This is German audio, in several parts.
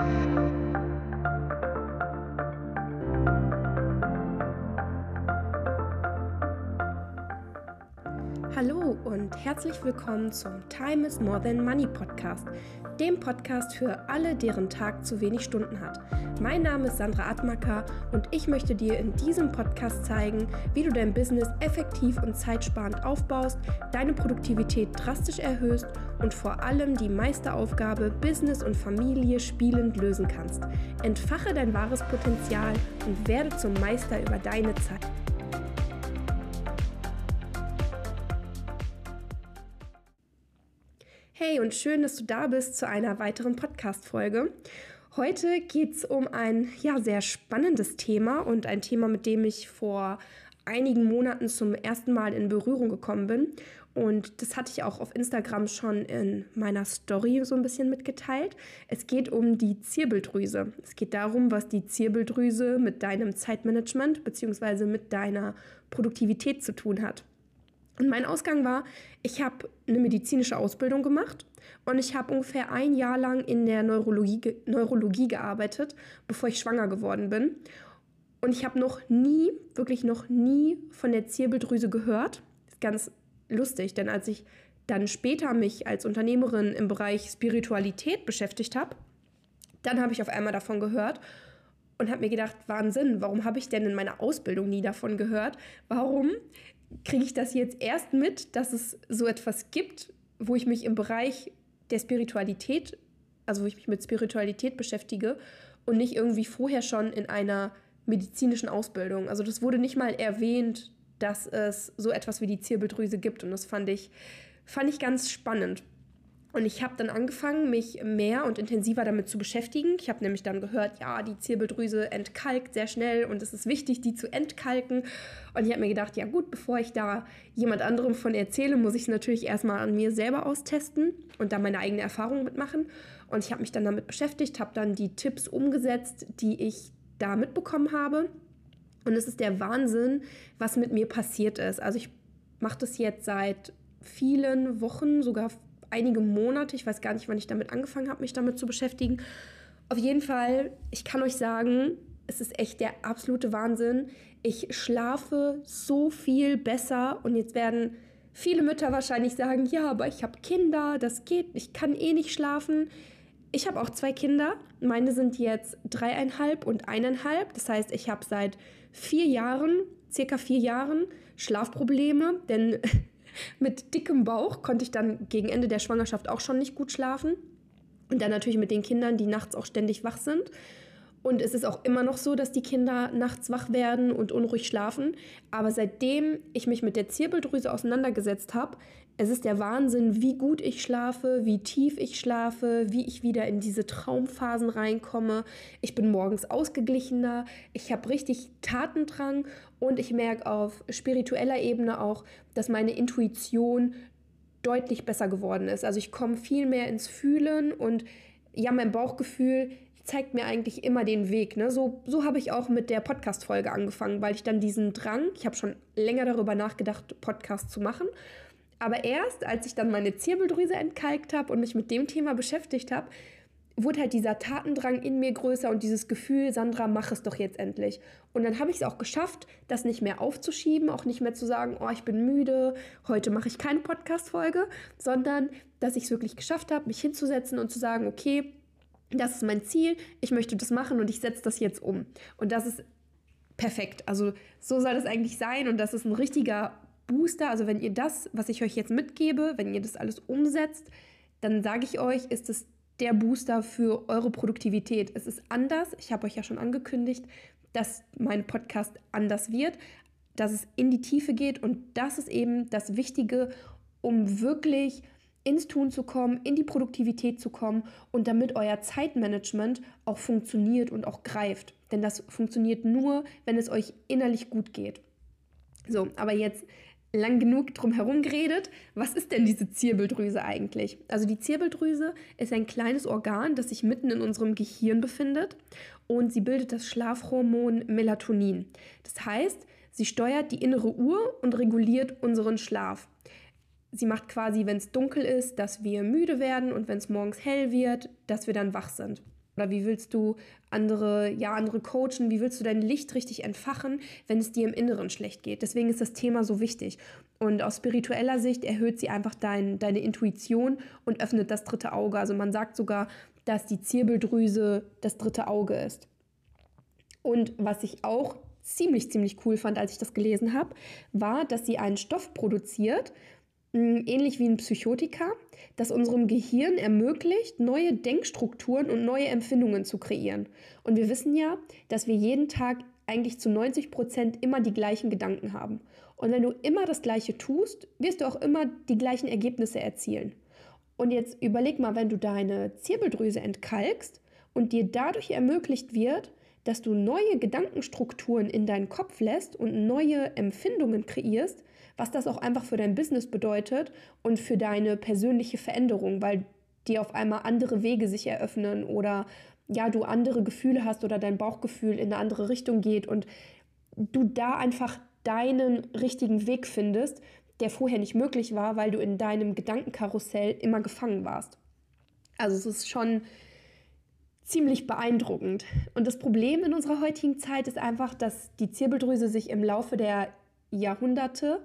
Thank you. Hallo und herzlich willkommen zum Time is More Than Money Podcast, dem Podcast für alle, deren Tag zu wenig Stunden hat. Mein Name ist Sandra Atmacker und ich möchte dir in diesem Podcast zeigen, wie du dein Business effektiv und zeitsparend aufbaust, deine Produktivität drastisch erhöhst und vor allem die Meisteraufgabe Business und Familie spielend lösen kannst. Entfache dein wahres Potenzial und werde zum Meister über deine Zeit. Hey und schön, dass du da bist zu einer weiteren Podcast-Folge. Heute geht es um ein ja, sehr spannendes Thema und ein Thema, mit dem ich vor einigen Monaten zum ersten Mal in Berührung gekommen bin. Und das hatte ich auch auf Instagram schon in meiner Story so ein bisschen mitgeteilt. Es geht um die Zirbeldrüse. Es geht darum, was die Zirbeldrüse mit deinem Zeitmanagement bzw. mit deiner Produktivität zu tun hat. Und mein Ausgang war, ich habe eine medizinische Ausbildung gemacht und ich habe ungefähr ein Jahr lang in der Neurologie, Neurologie gearbeitet, bevor ich schwanger geworden bin. Und ich habe noch nie, wirklich noch nie von der Zirbeldrüse gehört. Ist ganz lustig, denn als ich dann später mich als Unternehmerin im Bereich Spiritualität beschäftigt habe, dann habe ich auf einmal davon gehört und habe mir gedacht, Wahnsinn, warum habe ich denn in meiner Ausbildung nie davon gehört? Warum kriege ich das jetzt erst mit, dass es so etwas gibt, wo ich mich im Bereich der Spiritualität, also wo ich mich mit Spiritualität beschäftige und nicht irgendwie vorher schon in einer medizinischen Ausbildung. Also das wurde nicht mal erwähnt, dass es so etwas wie die Zirbeldrüse gibt und das fand ich, fand ich ganz spannend. Und ich habe dann angefangen, mich mehr und intensiver damit zu beschäftigen. Ich habe nämlich dann gehört, ja, die Zirbeldrüse entkalkt sehr schnell und es ist wichtig, die zu entkalken. Und ich habe mir gedacht, ja gut, bevor ich da jemand anderem von erzähle, muss ich es natürlich erstmal an mir selber austesten und da meine eigene Erfahrung mitmachen. Und ich habe mich dann damit beschäftigt, habe dann die Tipps umgesetzt, die ich da mitbekommen habe. Und es ist der Wahnsinn, was mit mir passiert ist. Also ich mache das jetzt seit vielen Wochen, sogar einige Monate. Ich weiß gar nicht, wann ich damit angefangen habe, mich damit zu beschäftigen. Auf jeden Fall, ich kann euch sagen, es ist echt der absolute Wahnsinn. Ich schlafe so viel besser und jetzt werden viele Mütter wahrscheinlich sagen, ja, aber ich habe Kinder, das geht, ich kann eh nicht schlafen. Ich habe auch zwei Kinder. Meine sind jetzt dreieinhalb und eineinhalb. Das heißt, ich habe seit vier Jahren, circa vier Jahren, Schlafprobleme, denn mit dickem Bauch konnte ich dann gegen Ende der Schwangerschaft auch schon nicht gut schlafen. Und dann natürlich mit den Kindern, die nachts auch ständig wach sind. Und es ist auch immer noch so, dass die Kinder nachts wach werden und unruhig schlafen. Aber seitdem ich mich mit der Zirbeldrüse auseinandergesetzt habe, es ist der Wahnsinn, wie gut ich schlafe, wie tief ich schlafe, wie ich wieder in diese Traumphasen reinkomme. Ich bin morgens ausgeglichener, ich habe richtig Tatendrang und ich merke auf spiritueller Ebene auch, dass meine Intuition deutlich besser geworden ist. Also ich komme viel mehr ins Fühlen und ja, mein Bauchgefühl zeigt mir eigentlich immer den Weg. Ne? So, so habe ich auch mit der Podcast-Folge angefangen, weil ich dann diesen Drang, ich habe schon länger darüber nachgedacht, Podcast zu machen aber erst, als ich dann meine Zirbeldrüse entkalkt habe und mich mit dem Thema beschäftigt habe, wurde halt dieser Tatendrang in mir größer und dieses Gefühl, Sandra, mach es doch jetzt endlich. Und dann habe ich es auch geschafft, das nicht mehr aufzuschieben, auch nicht mehr zu sagen, oh, ich bin müde, heute mache ich keine Podcast-Folge, sondern dass ich es wirklich geschafft habe, mich hinzusetzen und zu sagen, okay, das ist mein Ziel, ich möchte das machen und ich setze das jetzt um. Und das ist perfekt. Also so soll das eigentlich sein und das ist ein richtiger Booster, also wenn ihr das, was ich euch jetzt mitgebe, wenn ihr das alles umsetzt, dann sage ich euch, ist es der Booster für eure Produktivität. Es ist anders. Ich habe euch ja schon angekündigt, dass mein Podcast anders wird, dass es in die Tiefe geht und das ist eben das Wichtige, um wirklich ins Tun zu kommen, in die Produktivität zu kommen und damit euer Zeitmanagement auch funktioniert und auch greift. Denn das funktioniert nur, wenn es euch innerlich gut geht. So, aber jetzt lang genug drum herum geredet. Was ist denn diese Zirbeldrüse eigentlich? Also die Zirbeldrüse ist ein kleines Organ, das sich mitten in unserem Gehirn befindet und sie bildet das Schlafhormon Melatonin. Das heißt, sie steuert die innere Uhr und reguliert unseren Schlaf. Sie macht quasi, wenn es dunkel ist, dass wir müde werden und wenn es morgens hell wird, dass wir dann wach sind. Oder wie willst du andere, ja, andere coachen? Wie willst du dein Licht richtig entfachen, wenn es dir im Inneren schlecht geht? Deswegen ist das Thema so wichtig. Und aus spiritueller Sicht erhöht sie einfach dein, deine Intuition und öffnet das dritte Auge. Also man sagt sogar, dass die Zirbeldrüse das dritte Auge ist. Und was ich auch ziemlich, ziemlich cool fand, als ich das gelesen habe, war, dass sie einen Stoff produziert, ähnlich wie ein Psychotika, das unserem Gehirn ermöglicht, neue Denkstrukturen und neue Empfindungen zu kreieren. Und wir wissen ja, dass wir jeden Tag eigentlich zu 90 Prozent immer die gleichen Gedanken haben. Und wenn du immer das Gleiche tust, wirst du auch immer die gleichen Ergebnisse erzielen. Und jetzt überleg mal, wenn du deine Zirbeldrüse entkalkst und dir dadurch ermöglicht wird, dass du neue Gedankenstrukturen in deinen Kopf lässt und neue Empfindungen kreierst, was das auch einfach für dein Business bedeutet und für deine persönliche Veränderung, weil dir auf einmal andere Wege sich eröffnen oder ja, du andere Gefühle hast oder dein Bauchgefühl in eine andere Richtung geht und du da einfach deinen richtigen Weg findest, der vorher nicht möglich war, weil du in deinem Gedankenkarussell immer gefangen warst. Also es ist schon ziemlich beeindruckend. Und das Problem in unserer heutigen Zeit ist einfach, dass die Zirbeldrüse sich im Laufe der Jahrhunderte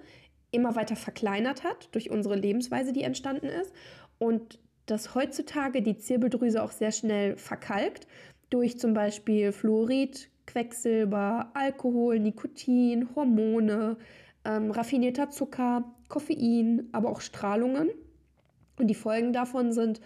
immer weiter verkleinert hat durch unsere Lebensweise, die entstanden ist. Und dass heutzutage die Zirbeldrüse auch sehr schnell verkalkt durch zum Beispiel Fluorid, Quecksilber, Alkohol, Nikotin, Hormone, ähm, raffinierter Zucker, Koffein, aber auch Strahlungen. Und die Folgen davon sind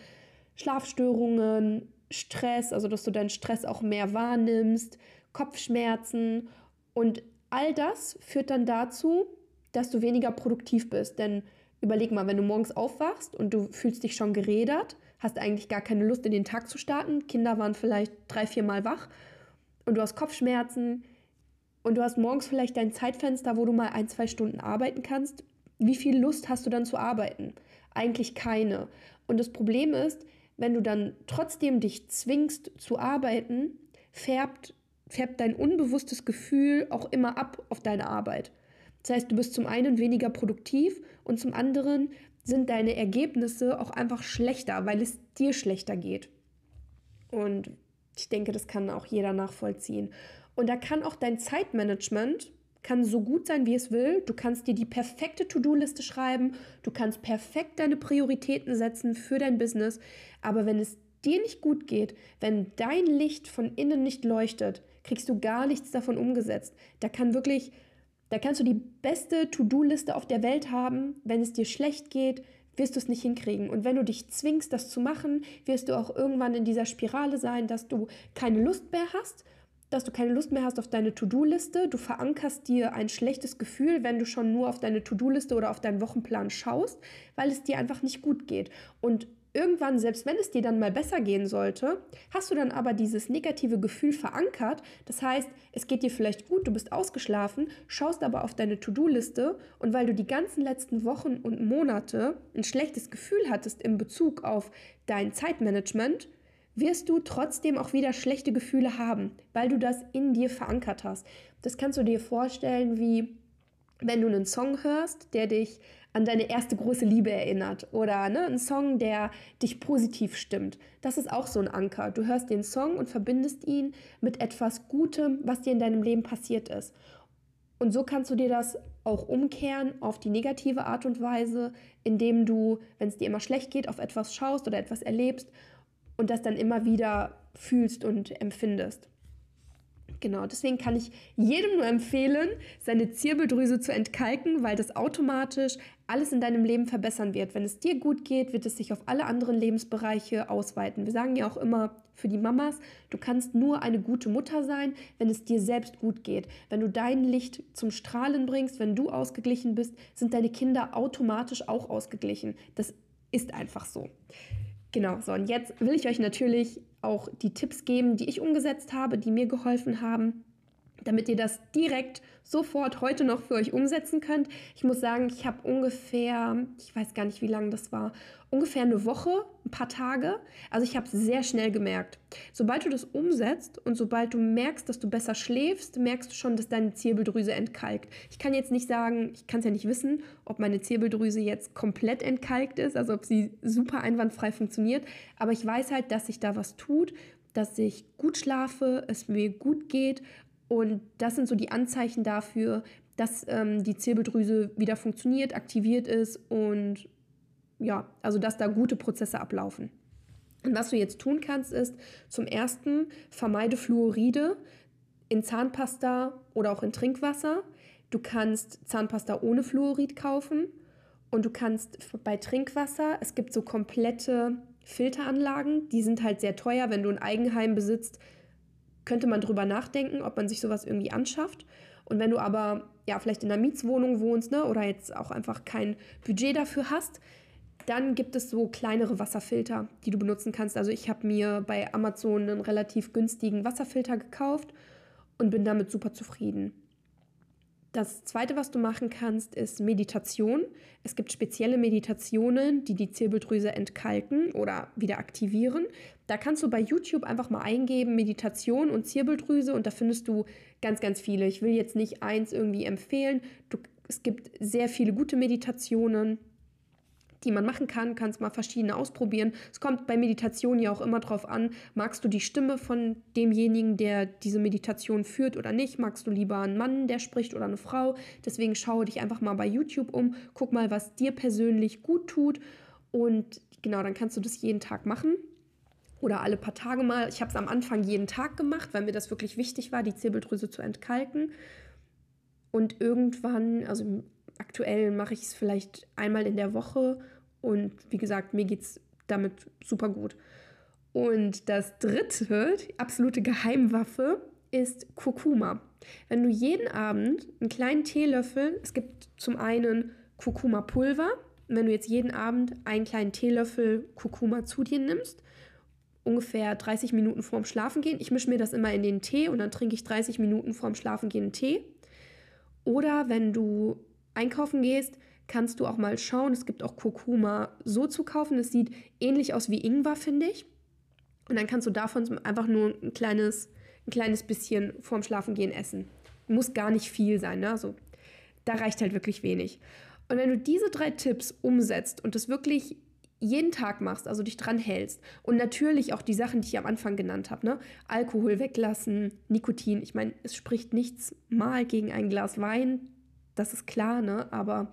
Schlafstörungen, Stress, also dass du deinen Stress auch mehr wahrnimmst, Kopfschmerzen und all das führt dann dazu, dass du weniger produktiv bist. Denn überleg mal, wenn du morgens aufwachst und du fühlst dich schon gerädert, hast eigentlich gar keine Lust in den Tag zu starten, Kinder waren vielleicht drei, vier Mal wach und du hast Kopfschmerzen und du hast morgens vielleicht dein Zeitfenster, wo du mal ein, zwei Stunden arbeiten kannst. Wie viel Lust hast du dann zu arbeiten? Eigentlich keine. Und das Problem ist, wenn du dann trotzdem dich zwingst zu arbeiten, färbt, färbt dein unbewusstes Gefühl auch immer ab auf deine Arbeit. Das heißt, du bist zum einen weniger produktiv und zum anderen sind deine Ergebnisse auch einfach schlechter, weil es dir schlechter geht. Und ich denke, das kann auch jeder nachvollziehen. Und da kann auch dein Zeitmanagement kann so gut sein, wie es will. Du kannst dir die perfekte To-Do-Liste schreiben, du kannst perfekt deine Prioritäten setzen für dein Business, aber wenn es dir nicht gut geht, wenn dein Licht von innen nicht leuchtet, kriegst du gar nichts davon umgesetzt. Da kann wirklich, da kannst du die beste To-Do-Liste auf der Welt haben, wenn es dir schlecht geht, wirst du es nicht hinkriegen. Und wenn du dich zwingst, das zu machen, wirst du auch irgendwann in dieser Spirale sein, dass du keine Lust mehr hast dass du keine Lust mehr hast auf deine To-Do-Liste. Du verankerst dir ein schlechtes Gefühl, wenn du schon nur auf deine To-Do-Liste oder auf deinen Wochenplan schaust, weil es dir einfach nicht gut geht. Und irgendwann, selbst wenn es dir dann mal besser gehen sollte, hast du dann aber dieses negative Gefühl verankert. Das heißt, es geht dir vielleicht gut, du bist ausgeschlafen, schaust aber auf deine To-Do-Liste und weil du die ganzen letzten Wochen und Monate ein schlechtes Gefühl hattest in Bezug auf dein Zeitmanagement, wirst du trotzdem auch wieder schlechte Gefühle haben, weil du das in dir verankert hast. Das kannst du dir vorstellen, wie wenn du einen Song hörst, der dich an deine erste große Liebe erinnert oder ne, ein Song, der dich positiv stimmt. Das ist auch so ein Anker. Du hörst den Song und verbindest ihn mit etwas Gutem, was dir in deinem Leben passiert ist. Und so kannst du dir das auch umkehren auf die negative Art und Weise, indem du, wenn es dir immer schlecht geht, auf etwas schaust oder etwas erlebst und das dann immer wieder fühlst und empfindest. Genau, deswegen kann ich jedem nur empfehlen, seine Zirbeldrüse zu entkalken, weil das automatisch alles in deinem Leben verbessern wird. Wenn es dir gut geht, wird es sich auf alle anderen Lebensbereiche ausweiten. Wir sagen ja auch immer für die Mamas, du kannst nur eine gute Mutter sein, wenn es dir selbst gut geht. Wenn du dein Licht zum Strahlen bringst, wenn du ausgeglichen bist, sind deine Kinder automatisch auch ausgeglichen. Das ist einfach so. Genau, so und jetzt will ich euch natürlich auch die Tipps geben, die ich umgesetzt habe, die mir geholfen haben damit ihr das direkt sofort heute noch für euch umsetzen könnt. Ich muss sagen, ich habe ungefähr, ich weiß gar nicht, wie lange das war, ungefähr eine Woche, ein paar Tage. Also ich habe es sehr schnell gemerkt. Sobald du das umsetzt und sobald du merkst, dass du besser schläfst, merkst du schon, dass deine Zirbeldrüse entkalkt. Ich kann jetzt nicht sagen, ich kann es ja nicht wissen, ob meine Zirbeldrüse jetzt komplett entkalkt ist, also ob sie super einwandfrei funktioniert, aber ich weiß halt, dass sich da was tut dass ich gut schlafe, es mir gut geht und das sind so die Anzeichen dafür, dass ähm, die Zirbeldrüse wieder funktioniert, aktiviert ist und ja, also dass da gute Prozesse ablaufen. Und was du jetzt tun kannst, ist zum ersten vermeide Fluoride in Zahnpasta oder auch in Trinkwasser. Du kannst Zahnpasta ohne Fluorid kaufen und du kannst bei Trinkwasser, es gibt so komplette Filteranlagen, die sind halt sehr teuer. Wenn du ein Eigenheim besitzt, könnte man drüber nachdenken, ob man sich sowas irgendwie anschafft. Und wenn du aber ja vielleicht in einer Mietswohnung wohnst ne, oder jetzt auch einfach kein Budget dafür hast, dann gibt es so kleinere Wasserfilter, die du benutzen kannst. Also ich habe mir bei Amazon einen relativ günstigen Wasserfilter gekauft und bin damit super zufrieden. Das zweite, was du machen kannst, ist Meditation. Es gibt spezielle Meditationen, die die Zirbeldrüse entkalken oder wieder aktivieren. Da kannst du bei YouTube einfach mal eingeben, Meditation und Zirbeldrüse und da findest du ganz, ganz viele. Ich will jetzt nicht eins irgendwie empfehlen. Du, es gibt sehr viele gute Meditationen die man machen kann, kannst mal verschiedene ausprobieren. Es kommt bei Meditation ja auch immer drauf an, magst du die Stimme von demjenigen, der diese Meditation führt oder nicht? Magst du lieber einen Mann, der spricht oder eine Frau? Deswegen schaue dich einfach mal bei YouTube um, guck mal, was dir persönlich gut tut und genau, dann kannst du das jeden Tag machen oder alle paar Tage mal. Ich habe es am Anfang jeden Tag gemacht, weil mir das wirklich wichtig war, die Zirbeldrüse zu entkalken. Und irgendwann, also aktuell mache ich es vielleicht einmal in der Woche und wie gesagt, mir geht es damit super gut. Und das dritte, die absolute Geheimwaffe, ist Kurkuma. Wenn du jeden Abend einen kleinen Teelöffel, es gibt zum einen Kurkuma-Pulver, wenn du jetzt jeden Abend einen kleinen Teelöffel Kurkuma zu dir nimmst, ungefähr 30 Minuten vorm Schlafengehen. Ich mische mir das immer in den Tee und dann trinke ich 30 Minuten vorm Schlafengehen Tee. Oder wenn du einkaufen gehst, kannst du auch mal schauen. Es gibt auch Kurkuma so zu kaufen. Es sieht ähnlich aus wie Ingwer, finde ich. Und dann kannst du davon einfach nur ein kleines, ein kleines bisschen vorm Schlafengehen essen. Muss gar nicht viel sein, ne? Also da reicht halt wirklich wenig. Und wenn du diese drei Tipps umsetzt und das wirklich jeden Tag machst, also dich dran hältst und natürlich auch die Sachen, die ich am Anfang genannt habe, ne? Alkohol weglassen, Nikotin, ich meine, es spricht nichts mal gegen ein Glas Wein, das ist klar, ne? Aber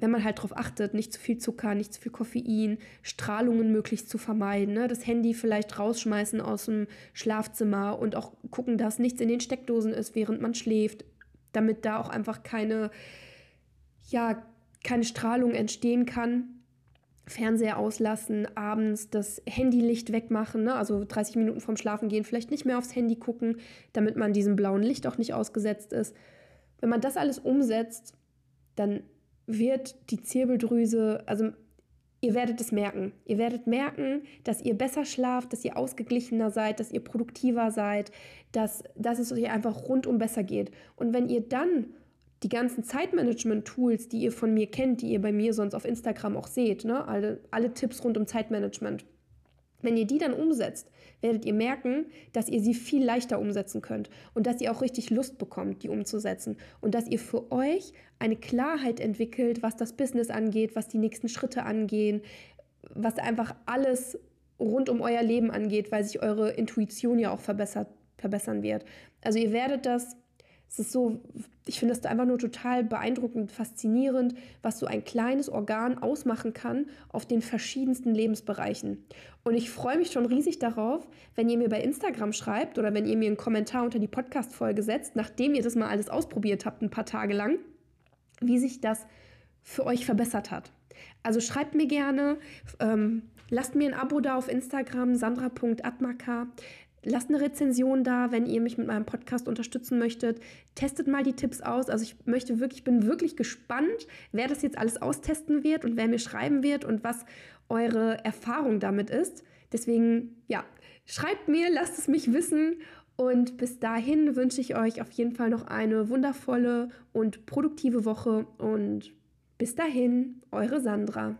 wenn man halt darauf achtet, nicht zu viel Zucker, nicht zu viel Koffein, Strahlungen möglichst zu vermeiden, ne? das Handy vielleicht rausschmeißen aus dem Schlafzimmer und auch gucken, dass nichts in den Steckdosen ist, während man schläft, damit da auch einfach keine, ja, keine Strahlung entstehen kann. Fernseher auslassen, abends das Handylicht wegmachen, ne? also 30 Minuten vorm Schlafen gehen, vielleicht nicht mehr aufs Handy gucken, damit man diesem blauen Licht auch nicht ausgesetzt ist. Wenn man das alles umsetzt, dann wird die Zirbeldrüse, also ihr werdet es merken. Ihr werdet merken, dass ihr besser schlaft, dass ihr ausgeglichener seid, dass ihr produktiver seid, dass, dass es euch einfach rundum besser geht. Und wenn ihr dann die ganzen Zeitmanagement-Tools, die ihr von mir kennt, die ihr bei mir sonst auf Instagram auch seht, ne? alle, alle Tipps rund um Zeitmanagement, wenn ihr die dann umsetzt, werdet ihr merken, dass ihr sie viel leichter umsetzen könnt und dass ihr auch richtig Lust bekommt, die umzusetzen und dass ihr für euch eine Klarheit entwickelt, was das Business angeht, was die nächsten Schritte angehen, was einfach alles rund um euer Leben angeht, weil sich eure Intuition ja auch verbessert, verbessern wird. Also ihr werdet das es ist so, ich finde das einfach nur total beeindruckend, faszinierend, was so ein kleines Organ ausmachen kann auf den verschiedensten Lebensbereichen. Und ich freue mich schon riesig darauf, wenn ihr mir bei Instagram schreibt oder wenn ihr mir einen Kommentar unter die Podcast-Folge setzt, nachdem ihr das mal alles ausprobiert habt, ein paar Tage lang, wie sich das für euch verbessert hat. Also schreibt mir gerne, ähm, lasst mir ein Abo da auf Instagram, sandra.atmaka. Lasst eine Rezension da, wenn ihr mich mit meinem Podcast unterstützen möchtet. Testet mal die Tipps aus. Also ich möchte wirklich, bin wirklich gespannt, wer das jetzt alles austesten wird und wer mir schreiben wird und was eure Erfahrung damit ist. Deswegen, ja, schreibt mir, lasst es mich wissen. Und bis dahin wünsche ich euch auf jeden Fall noch eine wundervolle und produktive Woche. Und bis dahin, eure Sandra.